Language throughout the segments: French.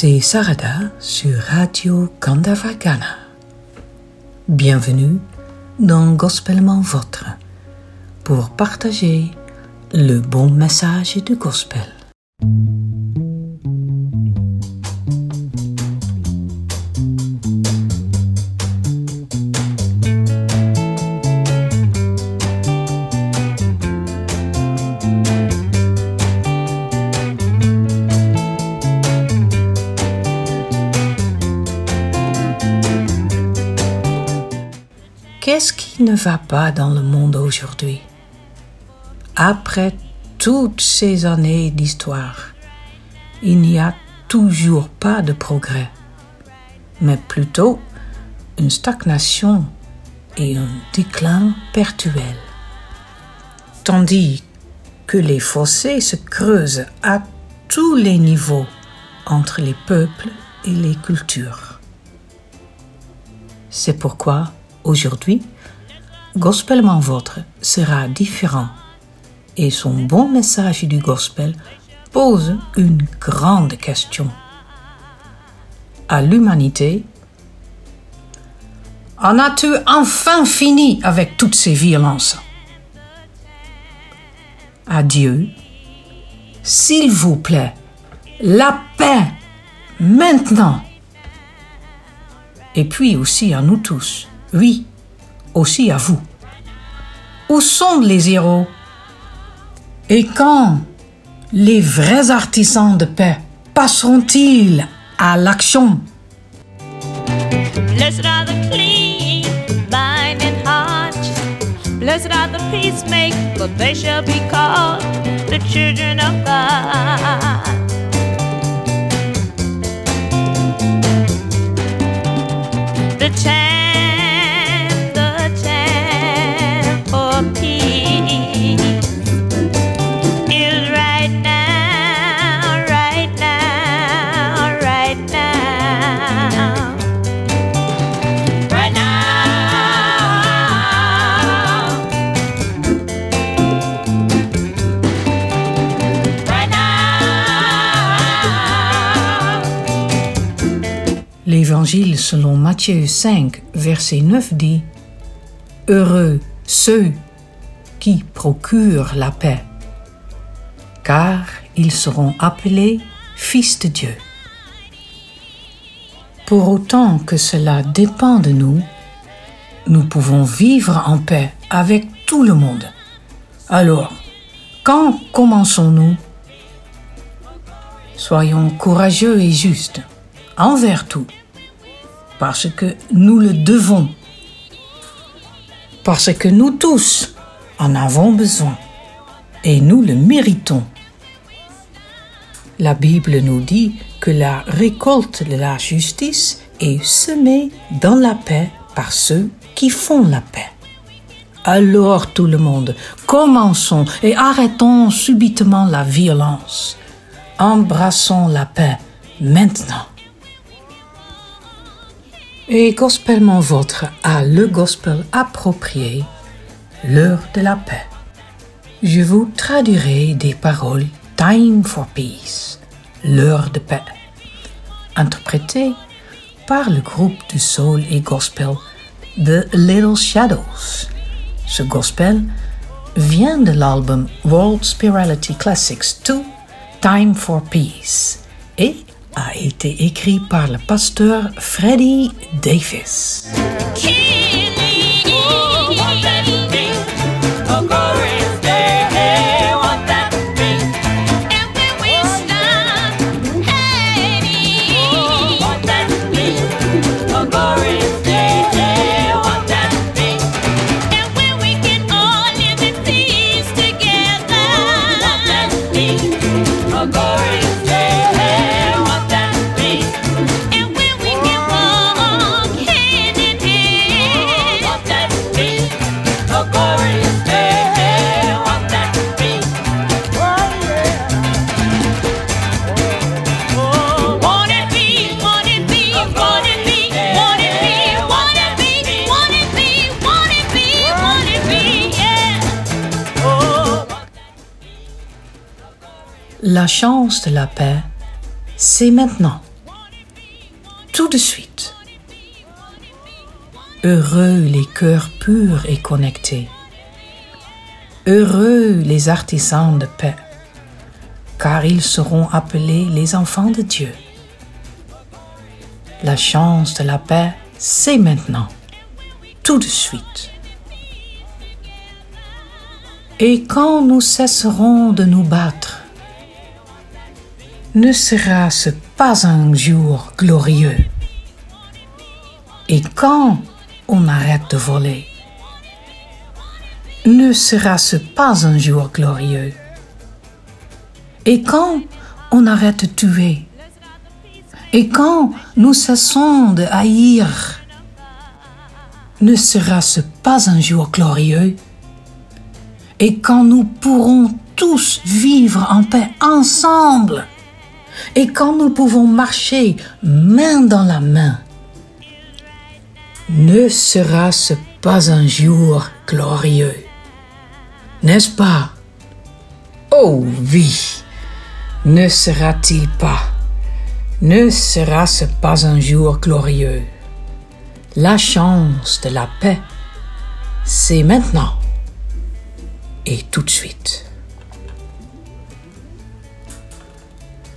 c'est Sarada sur Radio Gandavagana. Bienvenue dans Gospellement Votre pour partager le bon message du Gospel. Qu'est-ce qui ne va pas dans le monde aujourd'hui? Après toutes ces années d'histoire, il n'y a toujours pas de progrès, mais plutôt une stagnation et un déclin perpétuel. Tandis que les fossés se creusent à tous les niveaux entre les peuples et les cultures. C'est pourquoi Aujourd'hui, Gospellement Votre sera différent et son bon message du Gospel pose une grande question. À l'humanité, en as-tu enfin fini avec toutes ces violences? À Dieu, s'il vous plaît, la paix maintenant. Et puis aussi à nous tous oui, aussi à vous. Où sont les héros? Et quand les vrais artisans de paix passeront-ils à l'action? Blessed are the clean, mind and heart. Blessed are the peacemakers, for they shall be called the children of God. The L'évangile selon Matthieu 5, verset 9 dit Heureux ceux qui procurent la paix, car ils seront appelés fils de Dieu. Pour autant que cela dépend de nous, nous pouvons vivre en paix avec tout le monde. Alors, quand commençons-nous? Soyons courageux et justes envers tout, parce que nous le devons, parce que nous tous en avons besoin et nous le méritons. La Bible nous dit que la récolte de la justice est semée dans la paix par ceux qui font la paix. Alors tout le monde, commençons et arrêtons subitement la violence. Embrassons la paix maintenant. Et Gospellement Votre a le gospel approprié, l'heure de la paix. Je vous traduirai des paroles Time for Peace, l'heure de paix, interprétées par le groupe de soul et gospel The Little Shadows. Ce gospel vient de l'album World Spirituality Classics 2 Time for Peace et a été écrit par le pasteur Freddie Davis. La chance de la paix, c'est maintenant. tout de suite. Heureux les cœurs purs et connectés. Heureux les artisans de paix, car ils seront appelés les enfants de Dieu. La chance de la paix, c'est maintenant, tout de suite. Et quand nous cesserons de nous battre, ne sera-ce pas un jour glorieux? Et quand on arrête de voler, ne sera-ce pas un jour glorieux? Et quand on arrête de tuer? Et quand nous cessons de haïr, ne sera-ce pas un jour glorieux? Et quand nous pourrons tous vivre en paix ensemble, et quand nous pouvons marcher main dans la main, ne sera-ce pas un jour glorieux N'est-ce pas? Oh oui, ne sera-t-il pas Ne sera-ce pas un jour glorieux? La chance de la paix, c'est maintenant et tout de suite.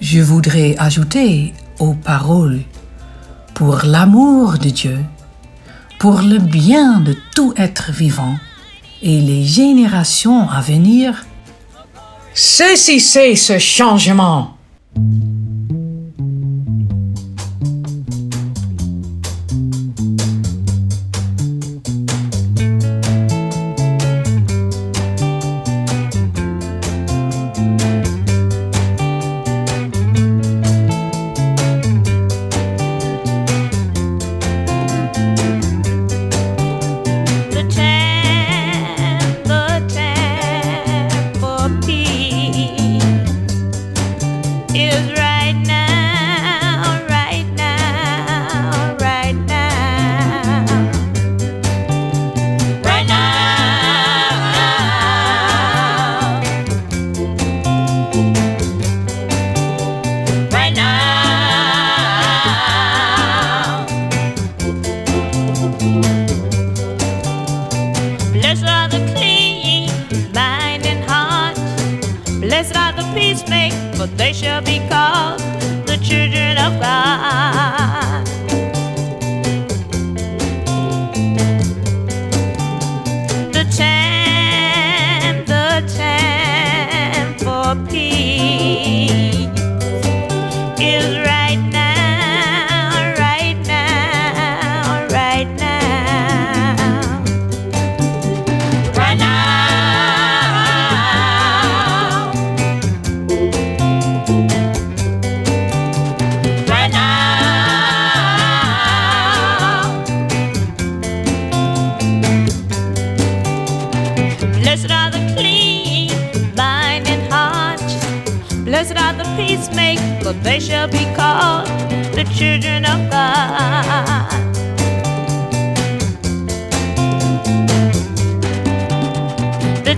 Je voudrais ajouter aux paroles pour l'amour de Dieu, pour le bien de tout être vivant et les générations à venir. Ceci c'est ce changement. Time for children of God. The